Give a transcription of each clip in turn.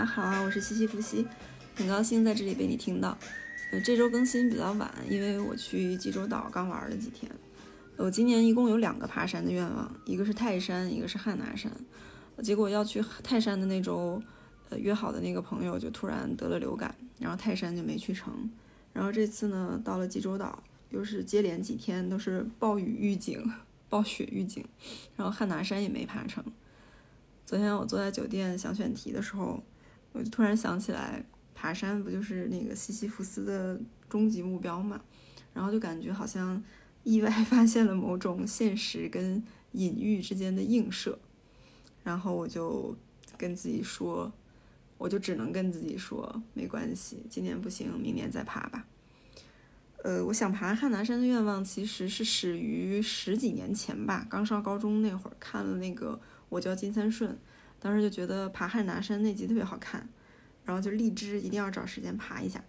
大家好，我是西西伏羲，很高兴在这里被你听到。呃，这周更新比较晚，因为我去济州岛刚玩了几天。我今年一共有两个爬山的愿望，一个是泰山，一个是汉拿山。结果要去泰山的那周，呃，约好的那个朋友就突然得了流感，然后泰山就没去成。然后这次呢，到了济州岛，又是接连几天都是暴雨预警、暴雪预警，然后汉拿山也没爬成。昨天我坐在酒店想选题的时候，我就突然想起来，爬山不就是那个西西弗斯的终极目标嘛？然后就感觉好像意外发现了某种现实跟隐喻之间的映射，然后我就跟自己说，我就只能跟自己说，没关系，今年不行，明年再爬吧。呃，我想爬汉拿山的愿望其实是始于十几年前吧，刚上高中那会儿看了那个。我叫金三顺，当时就觉得爬汉拿山那集特别好看，然后就立志一定要找时间爬一下。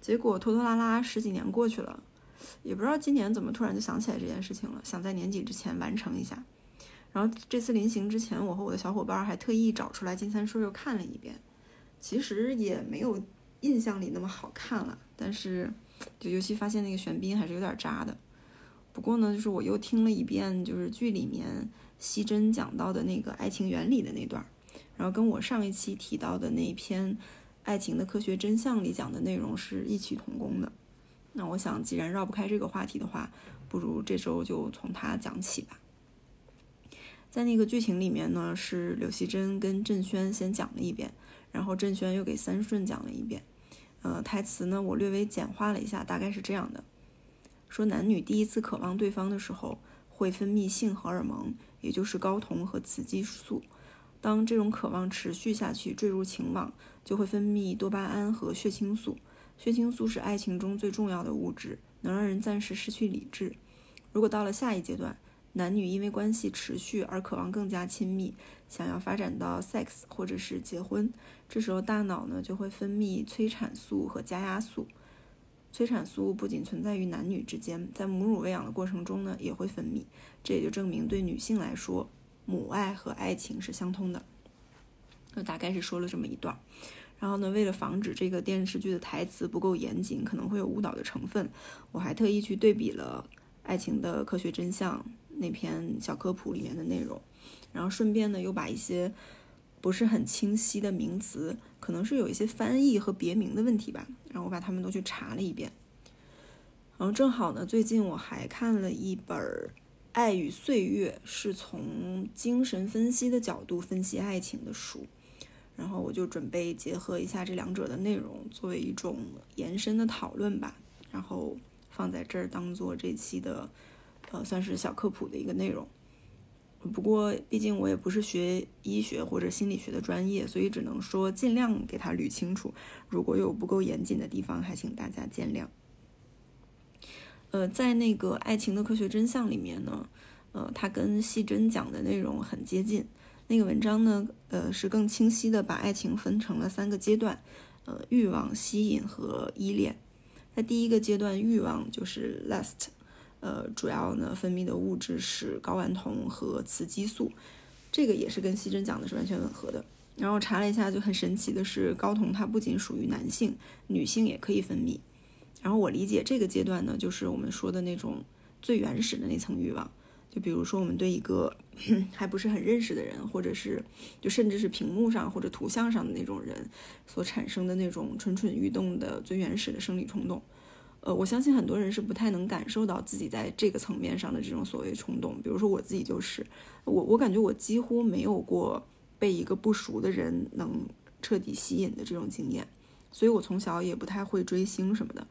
结果拖拖拉拉十几年过去了，也不知道今年怎么突然就想起来这件事情了，想在年底之前完成一下。然后这次临行之前，我和我的小伙伴还特意找出来金三顺又看了一遍，其实也没有印象里那么好看了，但是就尤其发现那个玄彬还是有点渣的。不过呢，就是我又听了一遍，就是剧里面。西珍讲到的那个爱情原理的那段，然后跟我上一期提到的那一篇《爱情的科学真相》里讲的内容是异曲同工的。那我想，既然绕不开这个话题的话，不如这周就从他讲起吧。在那个剧情里面呢，是柳熙珍跟郑轩先讲了一遍，然后郑轩又给三顺讲了一遍。呃，台词呢，我略微简化了一下，大概是这样的：说男女第一次渴望对方的时候，会分泌性荷尔蒙。也就是睾酮和雌激素，当这种渴望持续下去，坠入情网，就会分泌多巴胺和血清素。血清素是爱情中最重要的物质，能让人暂时失去理智。如果到了下一阶段，男女因为关系持续而渴望更加亲密，想要发展到 sex 或者是结婚，这时候大脑呢就会分泌催产素和加压素。催产素不仅存在于男女之间，在母乳喂养的过程中呢，也会分泌。这也就证明，对女性来说，母爱和爱情是相通的。就大概是说了这么一段。然后呢，为了防止这个电视剧的台词不够严谨，可能会有误导的成分，我还特意去对比了《爱情的科学真相》那篇小科普里面的内容，然后顺便呢，又把一些不是很清晰的名词。可能是有一些翻译和别名的问题吧，然后我把他们都去查了一遍。然后正好呢，最近我还看了一本《爱与岁月》，是从精神分析的角度分析爱情的书。然后我就准备结合一下这两者的内容，作为一种延伸的讨论吧，然后放在这儿当做这期的呃算是小科普的一个内容。不过，毕竟我也不是学医学或者心理学的专业，所以只能说尽量给它捋清楚。如果有不够严谨的地方，还请大家见谅。呃，在那个《爱情的科学真相》里面呢，呃，它跟细珍讲的内容很接近。那个文章呢，呃，是更清晰的把爱情分成了三个阶段：呃，欲望、吸引和依恋。在第一个阶段，欲望就是 lust。呃，主要呢分泌的物质是睾丸酮和雌激素，这个也是跟西珍讲的是完全吻合的。然后查了一下，就很神奇的是，睾酮它不仅属于男性，女性也可以分泌。然后我理解这个阶段呢，就是我们说的那种最原始的那层欲望，就比如说我们对一个 还不是很认识的人，或者是就甚至是屏幕上或者图像上的那种人所产生的那种蠢蠢欲动的最原始的生理冲动。呃，我相信很多人是不太能感受到自己在这个层面上的这种所谓冲动。比如说我自己就是，我我感觉我几乎没有过被一个不熟的人能彻底吸引的这种经验，所以我从小也不太会追星什么的。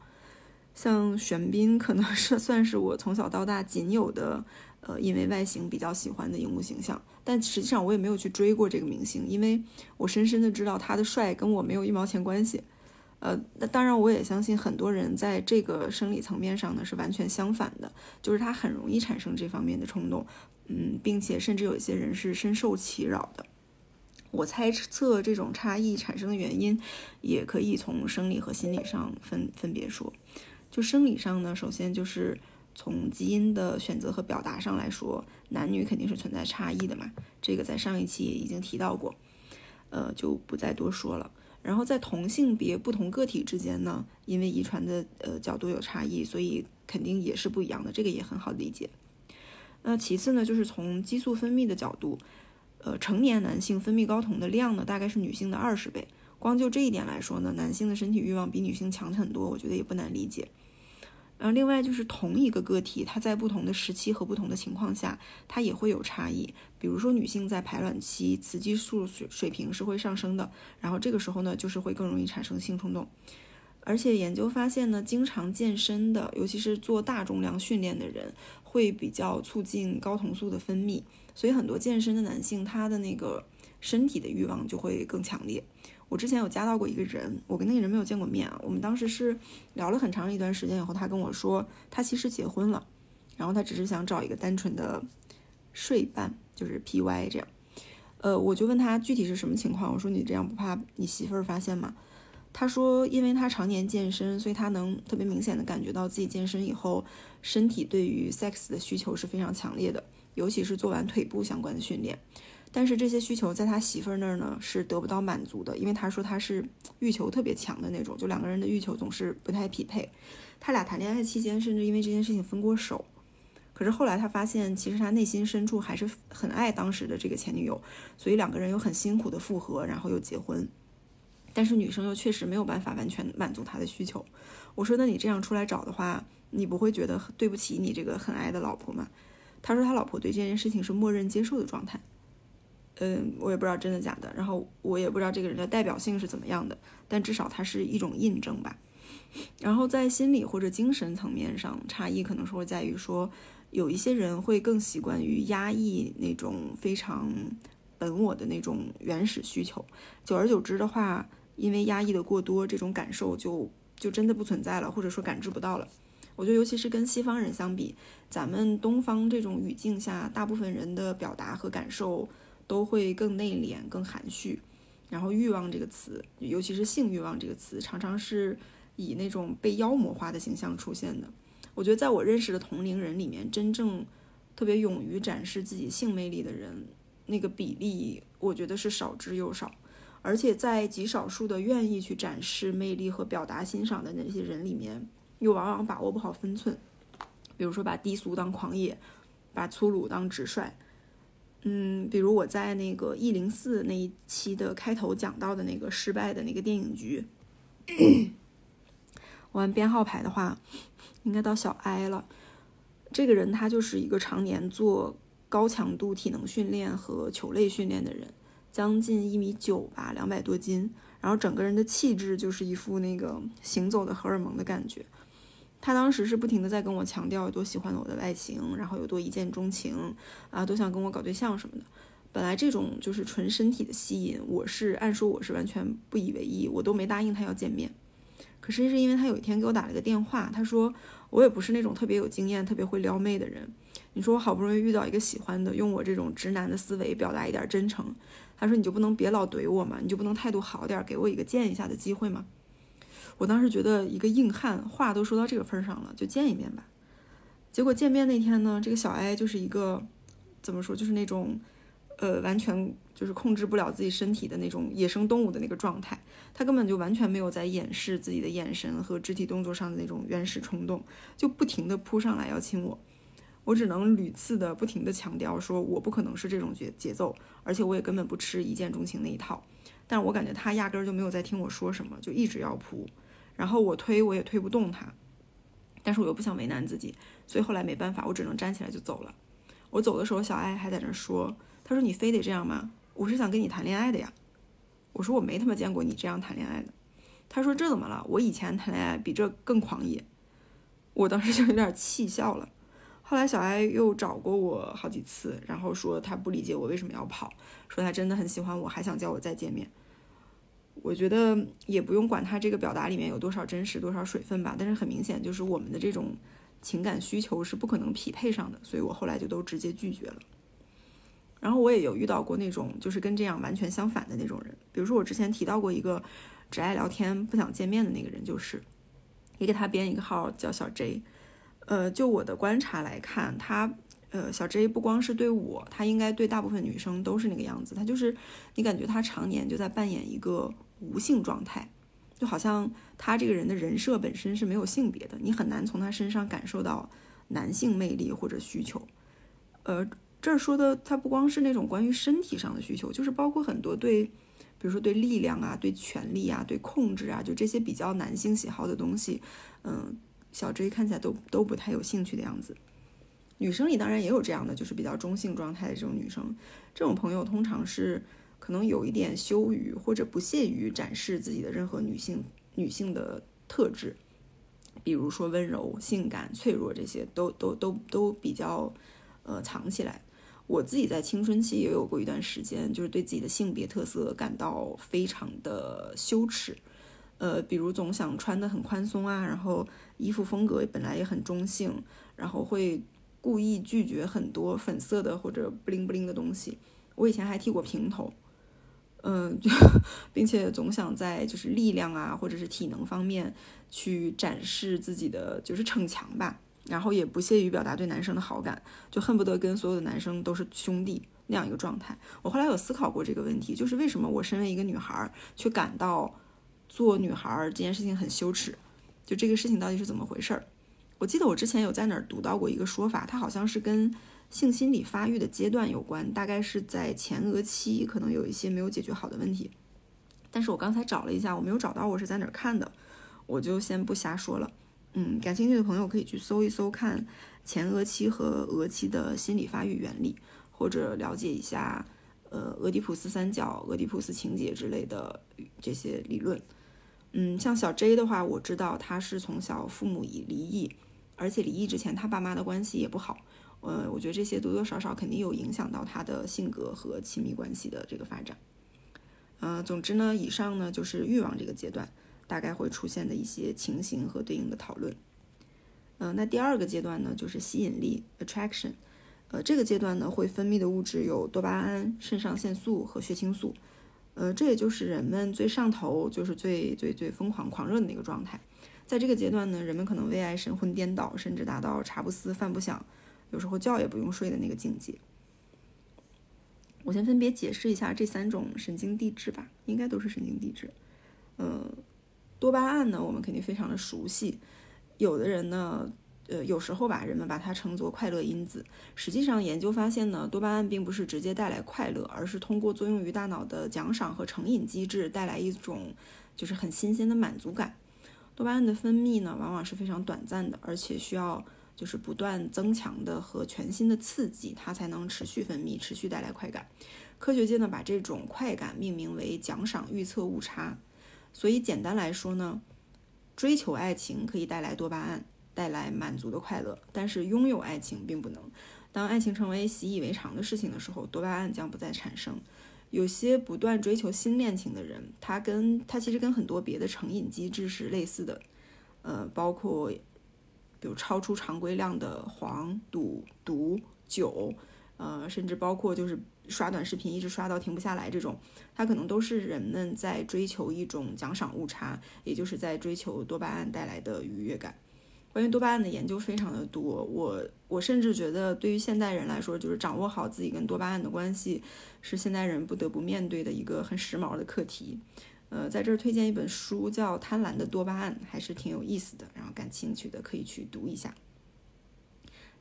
像玄彬可能是 算是我从小到大仅有的，呃，因为外形比较喜欢的荧幕形象。但实际上我也没有去追过这个明星，因为我深深的知道他的帅跟我没有一毛钱关系。呃，那当然，我也相信很多人在这个生理层面上呢是完全相反的，就是他很容易产生这方面的冲动，嗯，并且甚至有一些人是深受其扰的。我猜测这种差异产生的原因，也可以从生理和心理上分分别说。就生理上呢，首先就是从基因的选择和表达上来说，男女肯定是存在差异的嘛，这个在上一期也已经提到过。呃，就不再多说了。然后在同性别不同个体之间呢，因为遗传的呃角度有差异，所以肯定也是不一样的，这个也很好理解。那其次呢，就是从激素分泌的角度，呃，成年男性分泌睾酮的量呢，大概是女性的二十倍。光就这一点来说呢，男性的身体欲望比女性强很多，我觉得也不难理解。然后另外就是同一个个体，它在不同的时期和不同的情况下，它也会有差异。比如说女性在排卵期，雌激素水水平是会上升的，然后这个时候呢，就是会更容易产生性冲动。而且研究发现呢，经常健身的，尤其是做大重量训练的人，会比较促进睾酮素的分泌，所以很多健身的男性，他的那个身体的欲望就会更强烈。我之前有加到过一个人，我跟那个人没有见过面啊。我们当时是聊了很长一段时间以后，他跟我说他其实结婚了，然后他只是想找一个单纯的睡伴，就是 P Y 这样。呃，我就问他具体是什么情况，我说你这样不怕你媳妇儿发现吗？他说，因为他常年健身，所以他能特别明显的感觉到自己健身以后，身体对于 sex 的需求是非常强烈的，尤其是做完腿部相关的训练。但是这些需求在他媳妇儿那儿呢是得不到满足的，因为他说他是欲求特别强的那种，就两个人的欲求总是不太匹配。他俩谈恋爱期间甚至因为这件事情分过手。可是后来他发现，其实他内心深处还是很爱当时的这个前女友，所以两个人又很辛苦的复合，然后又结婚。但是女生又确实没有办法完全满足他的需求。我说那你这样出来找的话，你不会觉得对不起你这个很爱的老婆吗？他说他老婆对这件事情是默认接受的状态。嗯，我也不知道真的假的，然后我也不知道这个人的代表性是怎么样的，但至少它是一种印证吧。然后在心理或者精神层面上，差异可能是会在于说，有一些人会更习惯于压抑那种非常本我的那种原始需求，久而久之的话，因为压抑的过多，这种感受就就真的不存在了，或者说感知不到了。我觉得，尤其是跟西方人相比，咱们东方这种语境下，大部分人的表达和感受。都会更内敛、更含蓄，然后欲望这个词，尤其是性欲望这个词，常常是以那种被妖魔化的形象出现的。我觉得，在我认识的同龄人里面，真正特别勇于展示自己性魅力的人，那个比例，我觉得是少之又少。而且，在极少数的愿意去展示魅力和表达欣赏的那些人里面，又往往把握不好分寸。比如说，把低俗当狂野，把粗鲁当直率。嗯，比如我在那个一零四那一期的开头讲到的那个失败的那个电影局，我按编号排的话，应该到小 I 了。这个人他就是一个常年做高强度体能训练和球类训练的人，将近一米九吧，两百多斤，然后整个人的气质就是一副那个行走的荷尔蒙的感觉。他当时是不停的在跟我强调有多喜欢我的外形，然后有多一见钟情啊，都想跟我搞对象什么的。本来这种就是纯身体的吸引，我是按说我是完全不以为意，我都没答应他要见面。可是是因为他有一天给我打了个电话，他说我也不是那种特别有经验、特别会撩妹的人。你说我好不容易遇到一个喜欢的，用我这种直男的思维表达一点真诚，他说你就不能别老怼我吗？你就不能态度好点，给我一个见一下的机会吗？我当时觉得一个硬汉话都说到这个份上了，就见一面吧。结果见面那天呢，这个小艾就是一个怎么说，就是那种呃完全就是控制不了自己身体的那种野生动物的那个状态。他根本就完全没有在掩饰自己的眼神和肢体动作上的那种原始冲动，就不停的扑上来要亲我。我只能屡次的不停的强调说，我不可能是这种节节奏，而且我也根本不吃一见钟情那一套。但我感觉他压根儿就没有在听我说什么，就一直要扑。然后我推我也推不动他，但是我又不想为难自己，所以后来没办法，我只能站起来就走了。我走的时候，小艾还在那说：“他说你非得这样吗？我是想跟你谈恋爱的呀。”我说：“我没他妈见过你这样谈恋爱的。”他说：“这怎么了？我以前谈恋爱比这更狂野。”我当时就有点气笑了。后来小艾又找过我好几次，然后说他不理解我为什么要跑，说他真的很喜欢我，还想叫我再见面。我觉得也不用管他这个表达里面有多少真实、多少水分吧，但是很明显就是我们的这种情感需求是不可能匹配上的，所以我后来就都直接拒绝了。然后我也有遇到过那种就是跟这样完全相反的那种人，比如说我之前提到过一个只爱聊天不想见面的那个人，就是也给他编一个号叫小 J。呃，就我的观察来看，他呃，小 J 不光是对我，他应该对大部分女生都是那个样子。他就是你感觉他常年就在扮演一个无性状态，就好像他这个人的人设本身是没有性别的，你很难从他身上感受到男性魅力或者需求。呃，这儿说的他不光是那种关于身体上的需求，就是包括很多对，比如说对力量啊、对权力啊、对控制啊，就这些比较男性喜好的东西，嗯，小 J 看起来都都不太有兴趣的样子。女生里当然也有这样的，就是比较中性状态的这种女生。这种朋友通常是可能有一点羞于或者不屑于展示自己的任何女性女性的特质，比如说温柔、性感、脆弱这些，都都都都比较呃藏起来。我自己在青春期也有过一段时间，就是对自己的性别特色感到非常的羞耻。呃，比如总想穿的很宽松啊，然后衣服风格本来也很中性，然后会。故意拒绝很多粉色的或者不灵不灵的东西。我以前还剃过平头，嗯，并且总想在就是力量啊或者是体能方面去展示自己的就是逞强吧。然后也不屑于表达对男生的好感，就恨不得跟所有的男生都是兄弟那样一个状态。我后来有思考过这个问题，就是为什么我身为一个女孩却感到做女孩这件事情很羞耻？就这个事情到底是怎么回事儿？我记得我之前有在哪儿读到过一个说法，它好像是跟性心理发育的阶段有关，大概是在前额期可能有一些没有解决好的问题。但是我刚才找了一下，我没有找到我是在哪儿看的，我就先不瞎说了。嗯，感兴趣的朋友可以去搜一搜看前额期和额期的心理发育原理，或者了解一下呃俄狄浦斯三角、俄狄浦斯情节之类的这些理论。嗯，像小 J 的话，我知道他是从小父母已离异。而且离异之前，他爸妈的关系也不好，呃，我觉得这些多多少少肯定有影响到他的性格和亲密关系的这个发展。呃，总之呢，以上呢就是欲望这个阶段大概会出现的一些情形和对应的讨论。呃，那第二个阶段呢就是吸引力 （attraction），呃，这个阶段呢会分泌的物质有多巴胺、肾上腺素和血清素，呃，这也就是人们最上头，就是最最最疯狂狂热的那个状态。在这个阶段呢，人们可能为爱神魂颠倒，甚至达到茶不思饭不想，有时候觉也不用睡的那个境界。我先分别解释一下这三种神经递质吧，应该都是神经递质。嗯，多巴胺呢，我们肯定非常的熟悉。有的人呢，呃，有时候吧，人们把它称作快乐因子。实际上，研究发现呢，多巴胺并不是直接带来快乐，而是通过作用于大脑的奖赏和成瘾机制，带来一种就是很新鲜的满足感。多巴胺的分泌呢，往往是非常短暂的，而且需要就是不断增强的和全新的刺激，它才能持续分泌，持续带来快感。科学界呢，把这种快感命名为奖赏预测误差。所以简单来说呢，追求爱情可以带来多巴胺，带来满足的快乐，但是拥有爱情并不能。当爱情成为习以为常的事情的时候，多巴胺将不再产生。有些不断追求新恋情的人，他跟他其实跟很多别的成瘾机制是类似的，呃，包括比如超出常规量的黄、赌、毒、酒，呃，甚至包括就是刷短视频一直刷到停不下来这种，它可能都是人们在追求一种奖赏误差，也就是在追求多巴胺带来的愉悦感。关于多巴胺的研究非常的多，我我甚至觉得对于现代人来说，就是掌握好自己跟多巴胺的关系，是现代人不得不面对的一个很时髦的课题。呃，在这儿推荐一本书，叫《贪婪的多巴胺》，还是挺有意思的，然后感兴趣的可以去读一下。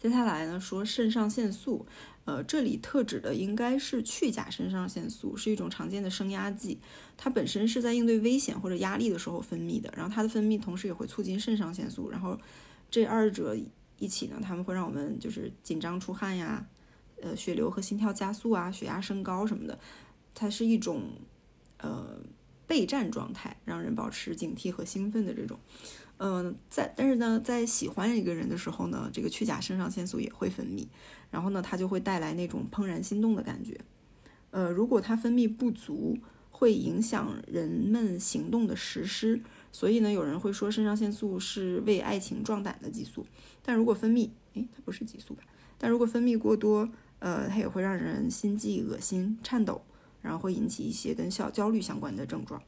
接下来呢，说肾上腺素，呃，这里特指的应该是去甲肾上腺素，是一种常见的升压剂，它本身是在应对危险或者压力的时候分泌的，然后它的分泌同时也会促进肾上腺素，然后。这二者一起呢，他们会让我们就是紧张出汗呀，呃，血流和心跳加速啊，血压升高什么的。它是一种呃备战状态，让人保持警惕和兴奋的这种。嗯，在但是呢，在喜欢一个人的时候呢，这个去甲肾上腺素也会分泌，然后呢，它就会带来那种怦然心动的感觉。呃，如果它分泌不足，会影响人们行动的实施。所以呢，有人会说肾上腺素是为爱情壮胆的激素，但如果分泌，诶，它不是激素吧？但如果分泌过多，呃，它也会让人心悸、恶心、颤抖，然后会引起一些跟小焦虑相关的症状。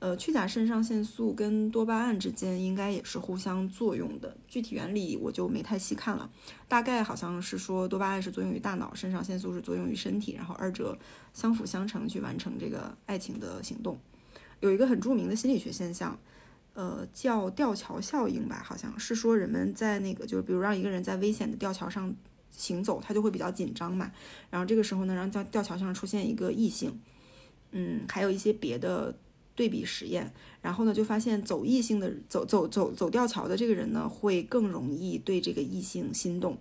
呃，去甲肾上腺素跟多巴胺之间应该也是互相作用的，具体原理我就没太细看了。大概好像是说多巴胺是作用于大脑，肾上腺素是作用于身体，然后二者相辅相成去完成这个爱情的行动。有一个很著名的心理学现象，呃，叫吊桥效应吧，好像是说人们在那个就是比如让一个人在危险的吊桥上行走，他就会比较紧张嘛。然后这个时候呢，让吊吊桥上出现一个异性，嗯，还有一些别的。对比实验，然后呢，就发现走异性的走走走走吊桥的这个人呢，会更容易对这个异性心动。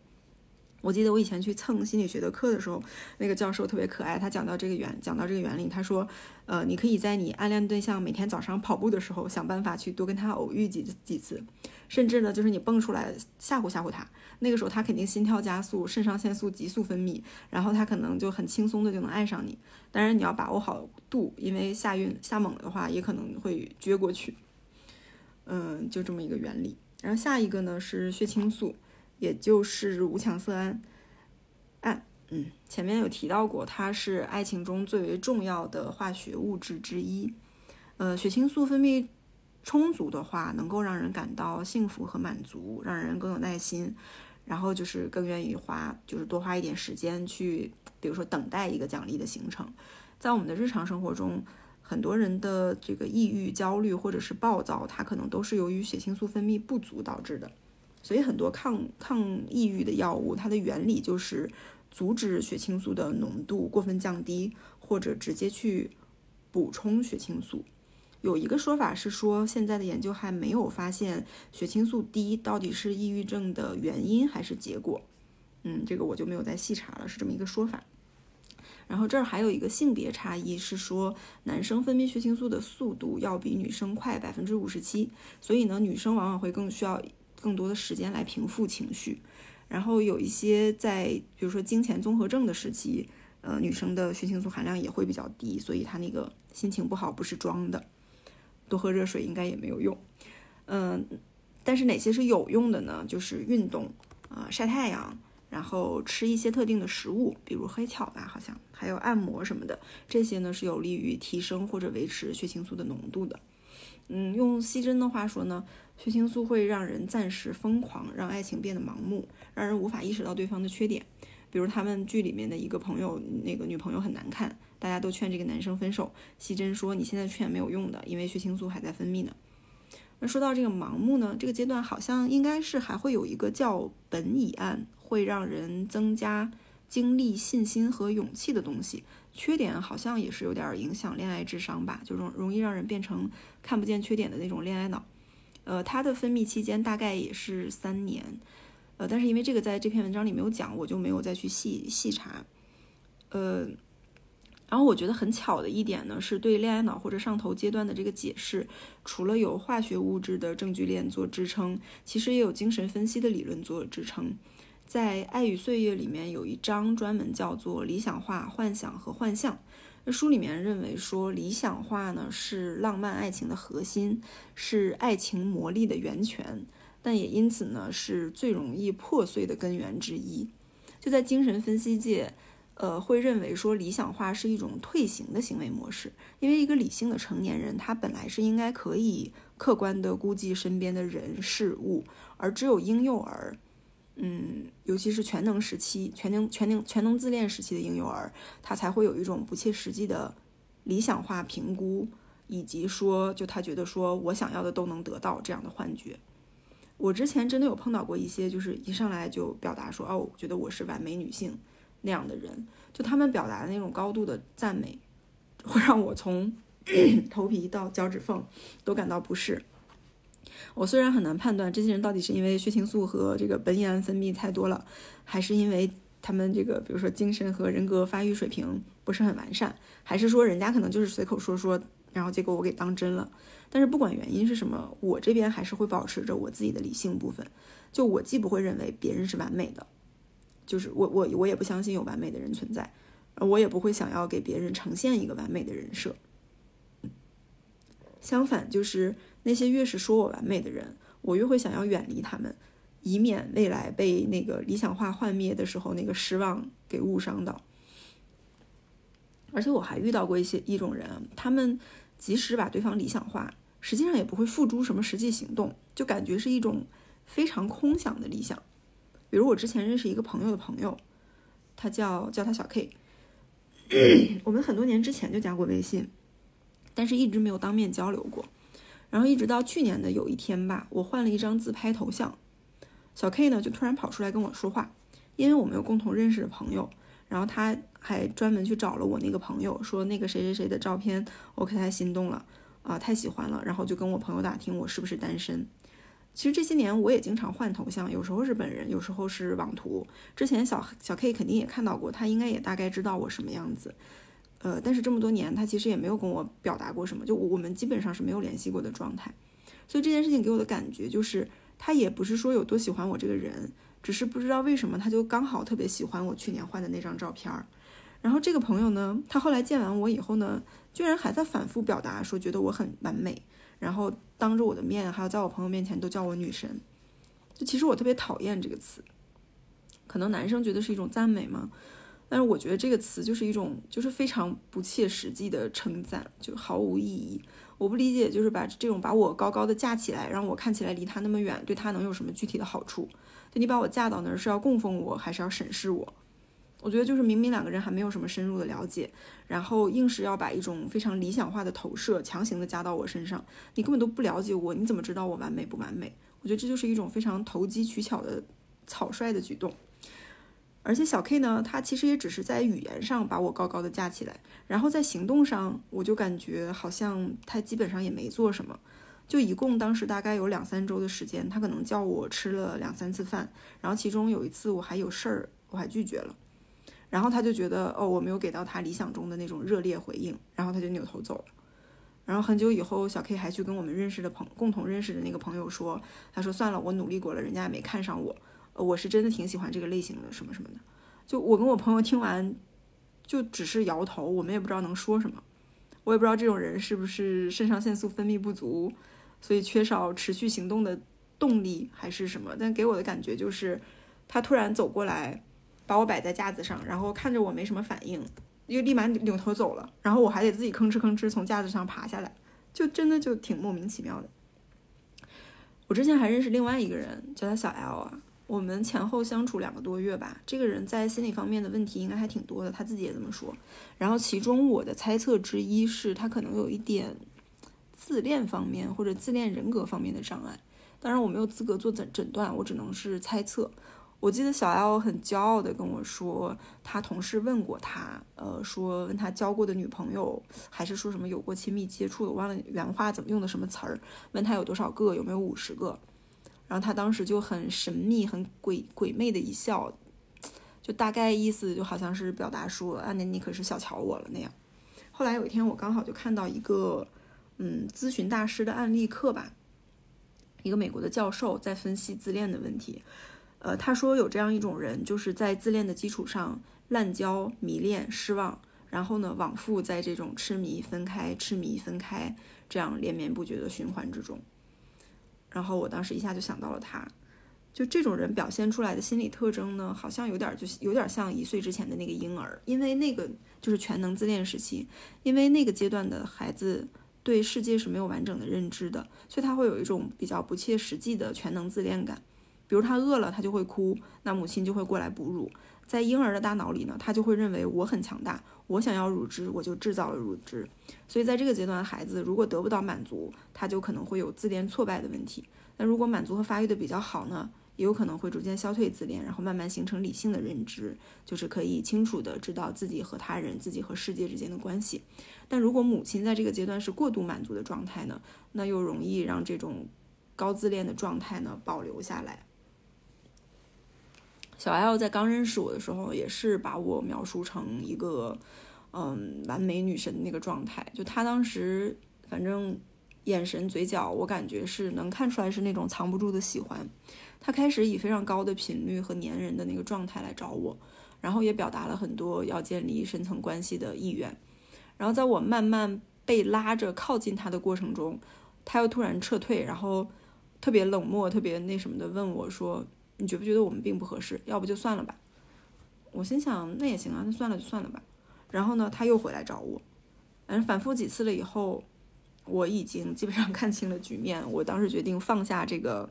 我记得我以前去蹭心理学的课的时候，那个教授特别可爱。他讲到这个原讲到这个原理，他说，呃，你可以在你暗恋对象每天早上跑步的时候，想办法去多跟他偶遇几几次，甚至呢，就是你蹦出来吓唬吓唬他。那个时候他肯定心跳加速，肾上腺素急速分泌，然后他可能就很轻松的就能爱上你。当然你要把握好度，因为下运下猛的话，也可能会撅过去。嗯，就这么一个原理。然后下一个呢是血清素。也就是五羟色胺，胺，嗯，前面有提到过，它是爱情中最为重要的化学物质之一。呃，血清素分泌充足的话，能够让人感到幸福和满足，让人更有耐心，然后就是更愿意花，就是多花一点时间去，比如说等待一个奖励的形成。在我们的日常生活中，很多人的这个抑郁、焦虑或者是暴躁，它可能都是由于血清素分泌不足导致的。所以很多抗抗抑郁的药物，它的原理就是阻止血清素的浓度过分降低，或者直接去补充血清素。有一个说法是说，现在的研究还没有发现血清素低到底是抑郁症的原因还是结果。嗯，这个我就没有再细查了，是这么一个说法。然后这儿还有一个性别差异，是说男生分泌血清素的速度要比女生快百分之五十七，所以呢，女生往往会更需要。更多的时间来平复情绪，然后有一些在比如说经前综合症的时期，呃，女生的血清素含量也会比较低，所以她那个心情不好不是装的，多喝热水应该也没有用。嗯，但是哪些是有用的呢？就是运动啊，晒太阳，然后吃一些特定的食物，比如黑巧吧，好像还有按摩什么的，这些呢是有利于提升或者维持血清素的浓度的。嗯，用西珍的话说呢。血清素会让人暂时疯狂，让爱情变得盲目，让人无法意识到对方的缺点。比如他们剧里面的一个朋友，那个女朋友很难看，大家都劝这个男生分手。希珍说：“你现在劝没有用的，因为血清素还在分泌呢。”那说到这个盲目呢，这个阶段好像应该是还会有一个叫苯乙胺，会让人增加精力、信心和勇气的东西。缺点好像也是有点影响恋爱智商吧，就容容易让人变成看不见缺点的那种恋爱脑。呃，它的分泌期间大概也是三年，呃，但是因为这个在这篇文章里没有讲，我就没有再去细细查。呃，然后我觉得很巧的一点呢，是对恋爱脑或者上头阶段的这个解释，除了有化学物质的证据链做支撑，其实也有精神分析的理论做支撑。在《爱与岁月》里面有一章专门叫做理想化、幻想和幻象。那书里面认为说，理想化呢是浪漫爱情的核心，是爱情魔力的源泉，但也因此呢是最容易破碎的根源之一。就在精神分析界，呃，会认为说理想化是一种退行的行为模式，因为一个理性的成年人，他本来是应该可以客观的估计身边的人事物，而只有婴幼儿。嗯，尤其是全能时期、全能、全能、全能自恋时期的婴幼儿，他才会有一种不切实际的理想化评估，以及说，就他觉得说我想要的都能得到这样的幻觉。我之前真的有碰到过一些，就是一上来就表达说，哦，我觉得我是完美女性那样的人，就他们表达的那种高度的赞美，会让我从 头皮到脚趾缝都感到不适。我虽然很难判断这些人到底是因为血清素和这个苯乙胺分泌太多了，还是因为他们这个比如说精神和人格发育水平不是很完善，还是说人家可能就是随口说说，然后结果我给当真了。但是不管原因是什么，我这边还是会保持着我自己的理性部分。就我既不会认为别人是完美的，就是我我我也不相信有完美的人存在，我也不会想要给别人呈现一个完美的人设。相反，就是。那些越是说我完美的人，我越会想要远离他们，以免未来被那个理想化幻灭的时候那个失望给误伤到。而且我还遇到过一些一种人，他们即使把对方理想化，实际上也不会付诸什么实际行动，就感觉是一种非常空想的理想。比如我之前认识一个朋友的朋友，他叫叫他小 K，我们很多年之前就加过微信，但是一直没有当面交流过。然后一直到去年的有一天吧，我换了一张自拍头像，小 K 呢就突然跑出来跟我说话，因为我们有共同认识的朋友，然后他还专门去找了我那个朋友，说那个谁谁谁的照片我可太心动了啊，太喜欢了，然后就跟我朋友打听我是不是单身。其实这些年我也经常换头像，有时候是本人，有时候是网图。之前小小 K 肯定也看到过，他应该也大概知道我什么样子。呃，但是这么多年，他其实也没有跟我表达过什么，就我们基本上是没有联系过的状态。所以这件事情给我的感觉就是，他也不是说有多喜欢我这个人，只是不知道为什么他就刚好特别喜欢我去年换的那张照片儿。然后这个朋友呢，他后来见完我以后呢，居然还在反复表达说觉得我很完美，然后当着我的面，还有在我朋友面前都叫我女神。就其实我特别讨厌这个词，可能男生觉得是一种赞美吗？但是我觉得这个词就是一种，就是非常不切实际的称赞，就毫无意义。我不理解，就是把这种把我高高的架起来，让我看起来离他那么远，对他能有什么具体的好处？就你把我架到那儿是要供奉我，还是要审视我？我觉得就是明明两个人还没有什么深入的了解，然后硬是要把一种非常理想化的投射强行的加到我身上，你根本都不了解我，你怎么知道我完美不完美？我觉得这就是一种非常投机取巧的草率的举动。而且小 K 呢，他其实也只是在语言上把我高高的架起来，然后在行动上，我就感觉好像他基本上也没做什么。就一共当时大概有两三周的时间，他可能叫我吃了两三次饭，然后其中有一次我还有事儿，我还拒绝了。然后他就觉得哦，我没有给到他理想中的那种热烈回应，然后他就扭头走了。然后很久以后，小 K 还去跟我们认识的朋共同认识的那个朋友说，他说算了，我努力过了，人家也没看上我。我是真的挺喜欢这个类型的，什么什么的。就我跟我朋友听完，就只是摇头，我们也不知道能说什么。我也不知道这种人是不是肾上腺素分泌不足，所以缺少持续行动的动力，还是什么。但给我的感觉就是，他突然走过来，把我摆在架子上，然后看着我没什么反应，又立马扭头走了。然后我还得自己吭哧吭哧从架子上爬下来，就真的就挺莫名其妙的。我之前还认识另外一个人，叫他小 L 啊。我们前后相处两个多月吧，这个人在心理方面的问题应该还挺多的，他自己也这么说。然后其中我的猜测之一是他可能有一点自恋方面或者自恋人格方面的障碍，当然我没有资格做诊诊断，我只能是猜测。我记得小 L 很骄傲的跟我说，他同事问过他，呃，说问他交过的女朋友，还是说什么有过亲密接触，我忘了原话怎么用的什么词儿，问他有多少个，有没有五十个。然后他当时就很神秘、很鬼鬼魅的一笑，就大概意思就好像是表达说啊，那你可是小瞧我了那样。后来有一天，我刚好就看到一个嗯咨询大师的案例课吧，一个美国的教授在分析自恋的问题。呃，他说有这样一种人，就是在自恋的基础上滥交、迷恋、失望，然后呢往复在这种痴迷、分开、痴迷、分开这样连绵不绝的循环之中。然后我当时一下就想到了他，就这种人表现出来的心理特征呢，好像有点就有点像一岁之前的那个婴儿，因为那个就是全能自恋时期，因为那个阶段的孩子对世界是没有完整的认知的，所以他会有一种比较不切实际的全能自恋感。比如他饿了，他就会哭，那母亲就会过来哺乳。在婴儿的大脑里呢，他就会认为我很强大，我想要乳汁，我就制造了乳汁。所以在这个阶段，孩子如果得不到满足，他就可能会有自恋挫败的问题。那如果满足和发育的比较好呢，也有可能会逐渐消退自恋，然后慢慢形成理性的认知，就是可以清楚的知道自己和他人、自己和世界之间的关系。但如果母亲在这个阶段是过度满足的状态呢，那又容易让这种高自恋的状态呢保留下来。小 L 在刚认识我的时候，也是把我描述成一个，嗯，完美女神那个状态。就她当时，反正眼神、嘴角，我感觉是能看出来是那种藏不住的喜欢。她开始以非常高的频率和粘人的那个状态来找我，然后也表达了很多要建立深层关系的意愿。然后在我慢慢被拉着靠近她的过程中，她又突然撤退，然后特别冷漠、特别那什么的问我说。你觉不觉得我们并不合适？要不就算了吧。我心想，那也行啊，那算了就算了吧。然后呢，他又回来找我，反正反复几次了以后，我已经基本上看清了局面，我当时决定放下这个，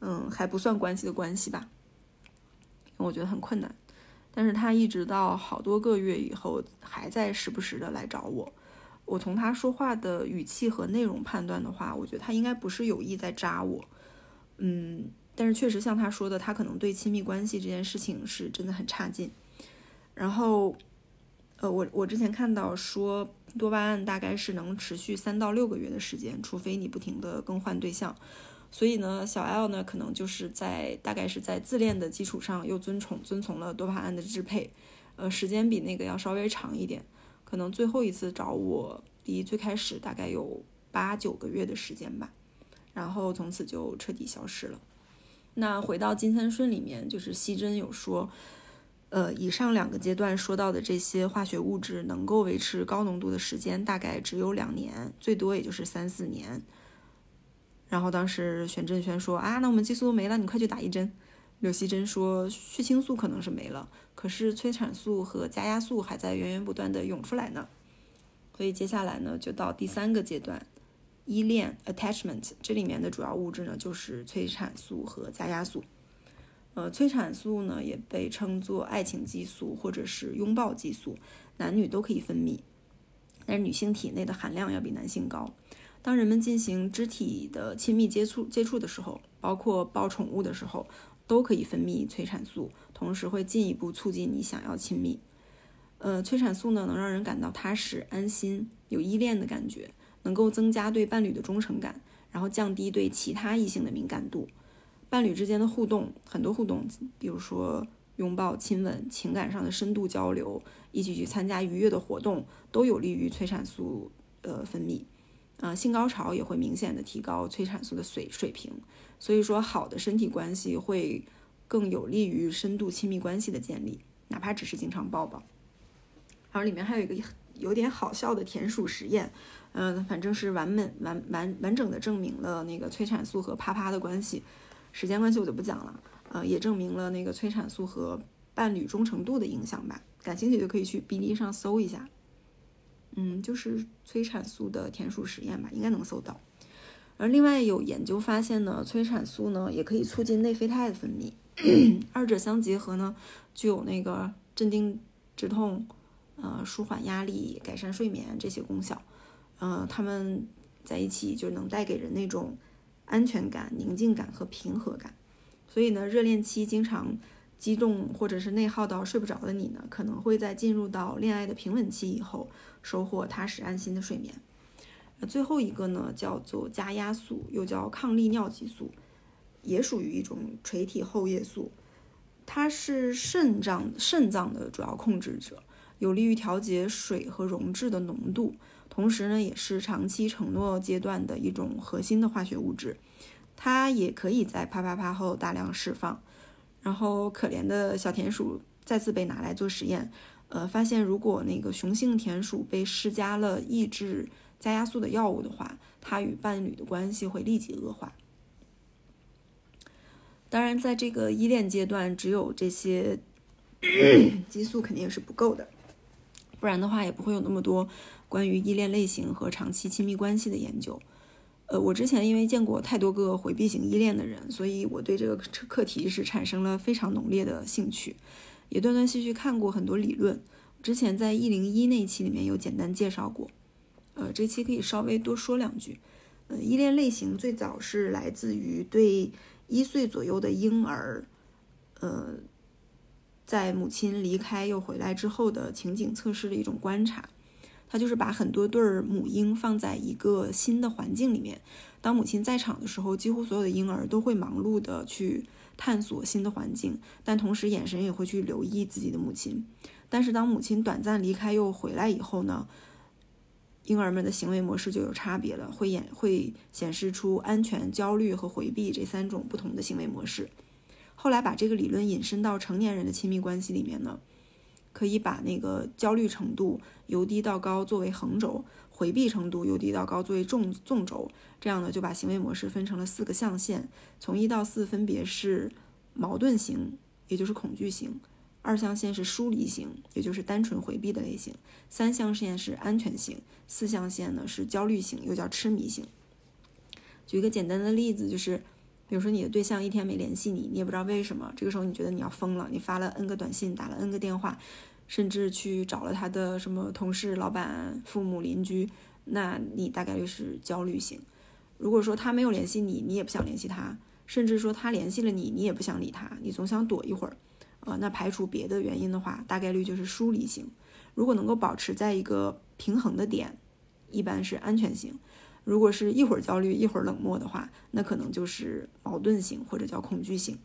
嗯，还不算关系的关系吧，我觉得很困难。但是他一直到好多个月以后，还在时不时的来找我。我从他说话的语气和内容判断的话，我觉得他应该不是有意在扎我，嗯。但是确实像他说的，他可能对亲密关系这件事情是真的很差劲。然后，呃，我我之前看到说多巴胺大概是能持续三到六个月的时间，除非你不停的更换对象。所以呢，小 L 呢可能就是在大概是在自恋的基础上又遵从遵从了多巴胺的支配，呃，时间比那个要稍微长一点，可能最后一次找我离最开始大概有八九个月的时间吧，然后从此就彻底消失了。那回到金三顺里面，就是西珍有说，呃，以上两个阶段说到的这些化学物质能够维持高浓度的时间大概只有两年，最多也就是三四年。然后当时玄振轩说啊，那我们激素都没了，你快去打一针。柳希珍说血清素可能是没了，可是催产素和加压素还在源源不断的涌出来呢。所以接下来呢，就到第三个阶段，依恋 attachment，这里面的主要物质呢就是催产素和加压素。呃，催产素呢也被称作爱情激素或者是拥抱激素，男女都可以分泌，但是女性体内的含量要比男性高。当人们进行肢体的亲密接触接触的时候，包括抱宠物的时候，都可以分泌催产素，同时会进一步促进你想要亲密。呃，催产素呢，能让人感到踏实、安心、有依恋的感觉，能够增加对伴侣的忠诚感，然后降低对其他异性的敏感度。伴侣之间的互动，很多互动，比如说拥抱、亲吻、情感上的深度交流，一起去参加愉悦的活动，都有利于催产素呃分泌。呃，性高潮也会明显的提高催产素的水水平，所以说好的身体关系会更有利于深度亲密关系的建立，哪怕只是经常抱抱。然后里面还有一个有点好笑的田鼠实验，嗯，反正是完美完完完整的证明了那个催产素和啪啪的关系。时间关系我就不讲了，呃，也证明了那个催产素和伴侣忠诚度的影响吧。感兴趣就可以去 B 哩上搜一下。嗯，就是催产素的田鼠实验吧，应该能搜到。而另外有研究发现呢，催产素呢也可以促进内啡肽的分泌，二者相结合呢，具有那个镇定止痛、呃舒缓压力、改善睡眠这些功效。呃，它们在一起就能带给人那种安全感、宁静感和平和感。所以呢，热恋期经常。激动或者是内耗到睡不着的你呢，可能会在进入到恋爱的平稳期以后，收获踏实安心的睡眠。那最后一个呢，叫做加压素，又叫抗利尿激素，也属于一种垂体后叶素。它是肾脏肾脏的主要控制者，有利于调节水和溶质的浓度，同时呢，也是长期承诺阶段的一种核心的化学物质。它也可以在啪啪啪后大量释放。然后，可怜的小田鼠再次被拿来做实验，呃，发现如果那个雄性田鼠被施加了抑制加压素的药物的话，它与伴侣的关系会立即恶化。当然，在这个依恋阶段，只有这些 激素肯定是不够的，不然的话也不会有那么多关于依恋类型和长期亲密关系的研究。呃，我之前因为见过太多个回避型依恋的人，所以我对这个课题是产生了非常浓烈的兴趣，也断断续续看过很多理论。之前在一零一那期里面有简单介绍过，呃，这期可以稍微多说两句。呃，依恋类型最早是来自于对一岁左右的婴儿，呃，在母亲离开又回来之后的情景测试的一种观察。它就是把很多对儿母婴放在一个新的环境里面，当母亲在场的时候，几乎所有的婴儿都会忙碌的去探索新的环境，但同时眼神也会去留意自己的母亲。但是当母亲短暂离开又回来以后呢，婴儿们的行为模式就有差别了，会演会显示出安全、焦虑和回避这三种不同的行为模式。后来把这个理论引申到成年人的亲密关系里面呢。可以把那个焦虑程度由低到高作为横轴，回避程度由低到高作为纵纵轴，这样呢就把行为模式分成了四个象限，从一到四分别是矛盾型，也就是恐惧型，二象限是疏离型，也就是单纯回避的类型；三象限是安全型；四象限呢是焦虑型，又叫痴迷型。举一个简单的例子，就是比如说你的对象一天没联系你，你也不知道为什么，这个时候你觉得你要疯了，你发了 N 个短信，打了 N 个电话，甚至去找了他的什么同事、老板、父母、邻居，那你大概率是焦虑型。如果说他没有联系你，你也不想联系他，甚至说他联系了你，你也不想理他，你总想躲一会儿。呃，那排除别的原因的话，大概率就是疏离型。如果能够保持在一个平衡的点，一般是安全型。如果是一会儿焦虑一会儿冷漠的话，那可能就是矛盾型或者叫恐惧型。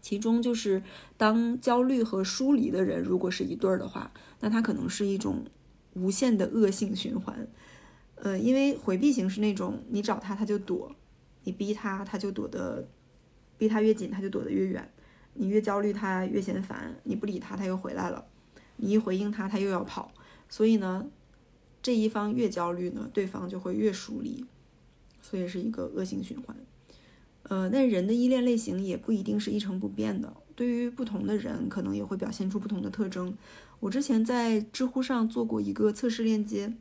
其中就是当焦虑和疏离的人如果是一对儿的话，那他可能是一种无限的恶性循环。呃，因为回避型是那种你找他他就躲，你逼他他就躲得。逼他越紧，他就躲得越远；你越焦虑，他越嫌烦；你不理他，他又回来了；你一回应他，他又要跑。所以呢，这一方越焦虑呢，对方就会越疏离，所以是一个恶性循环。呃，那人的依恋类型也不一定是一成不变的，对于不同的人，可能也会表现出不同的特征。我之前在知乎上做过一个测试链接，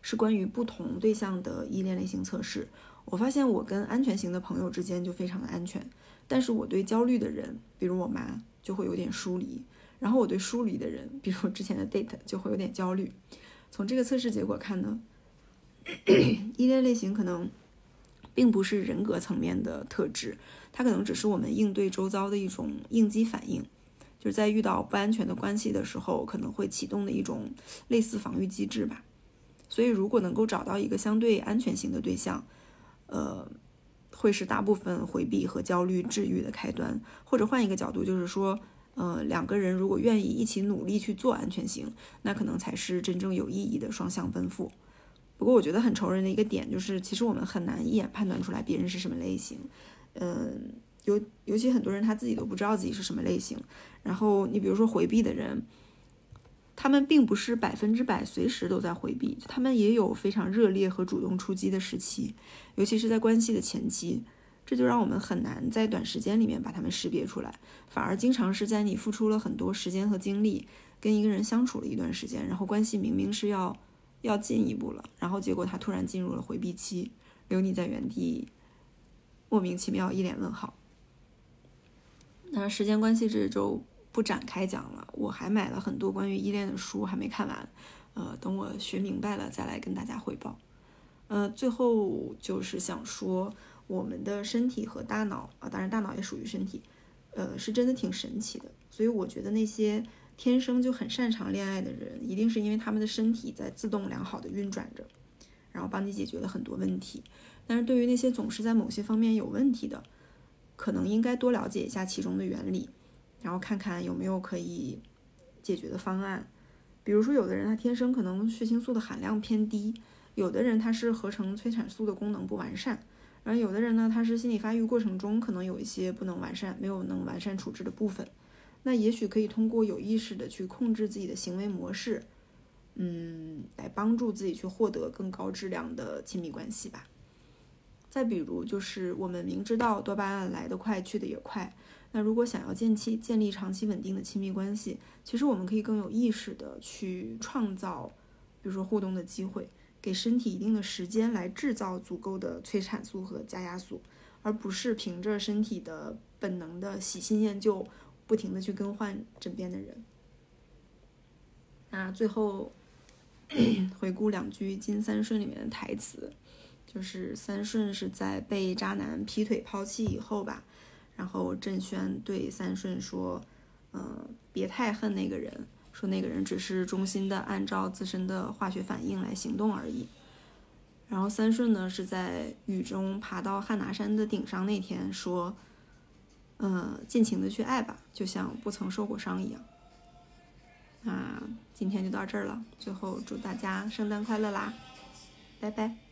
是关于不同对象的依恋类型测试。我发现我跟安全型的朋友之间就非常的安全，但是我对焦虑的人，比如我妈，就会有点疏离；然后我对疏离的人，比如之前的 date，就会有点焦虑。从这个测试结果看呢，依恋类型可能并不是人格层面的特质，它可能只是我们应对周遭的一种应激反应，就是在遇到不安全的关系的时候，可能会启动的一种类似防御机制吧。所以，如果能够找到一个相对安全型的对象，呃，会是大部分回避和焦虑治愈的开端，或者换一个角度，就是说，呃，两个人如果愿意一起努力去做安全型，那可能才是真正有意义的双向奔赴。不过，我觉得很愁人的一个点就是，其实我们很难一眼判断出来别人是什么类型。嗯，尤尤其很多人他自己都不知道自己是什么类型。然后，你比如说回避的人。他们并不是百分之百随时都在回避，他们也有非常热烈和主动出击的时期，尤其是在关系的前期，这就让我们很难在短时间里面把他们识别出来，反而经常是在你付出了很多时间和精力，跟一个人相处了一段时间，然后关系明明是要要进一步了，然后结果他突然进入了回避期，留你在原地，莫名其妙一脸问号。那时间关系这周。不展开讲了，我还买了很多关于依恋的书，还没看完。呃，等我学明白了再来跟大家汇报。呃，最后就是想说，我们的身体和大脑啊，当然大脑也属于身体，呃，是真的挺神奇的。所以我觉得那些天生就很擅长恋爱的人，一定是因为他们的身体在自动良好的运转着，然后帮你解决了很多问题。但是对于那些总是在某些方面有问题的，可能应该多了解一下其中的原理。然后看看有没有可以解决的方案，比如说有的人他天生可能血清素的含量偏低，有的人他是合成催产素的功能不完善，然后有的人呢他是心理发育过程中可能有一些不能完善，没有能完善处置的部分，那也许可以通过有意识的去控制自己的行为模式，嗯，来帮助自己去获得更高质量的亲密关系吧。再比如就是我们明知道多巴胺来得快去得也快。那如果想要建期建立长期稳定的亲密关系，其实我们可以更有意识的去创造，比如说互动的机会，给身体一定的时间来制造足够的催产素和加压素，而不是凭着身体的本能的喜新厌旧，不停的去更换枕边的人。那最后 回顾两句金三顺里面的台词，就是三顺是在被渣男劈腿抛弃以后吧。然后郑轩对三顺说：“嗯，别太恨那个人，说那个人只是忠心的按照自身的化学反应来行动而已。”然后三顺呢是在雨中爬到汉拿山的顶上那天说：“嗯，尽情的去爱吧，就像不曾受过伤一样。”那今天就到这儿了，最后祝大家圣诞快乐啦，拜拜。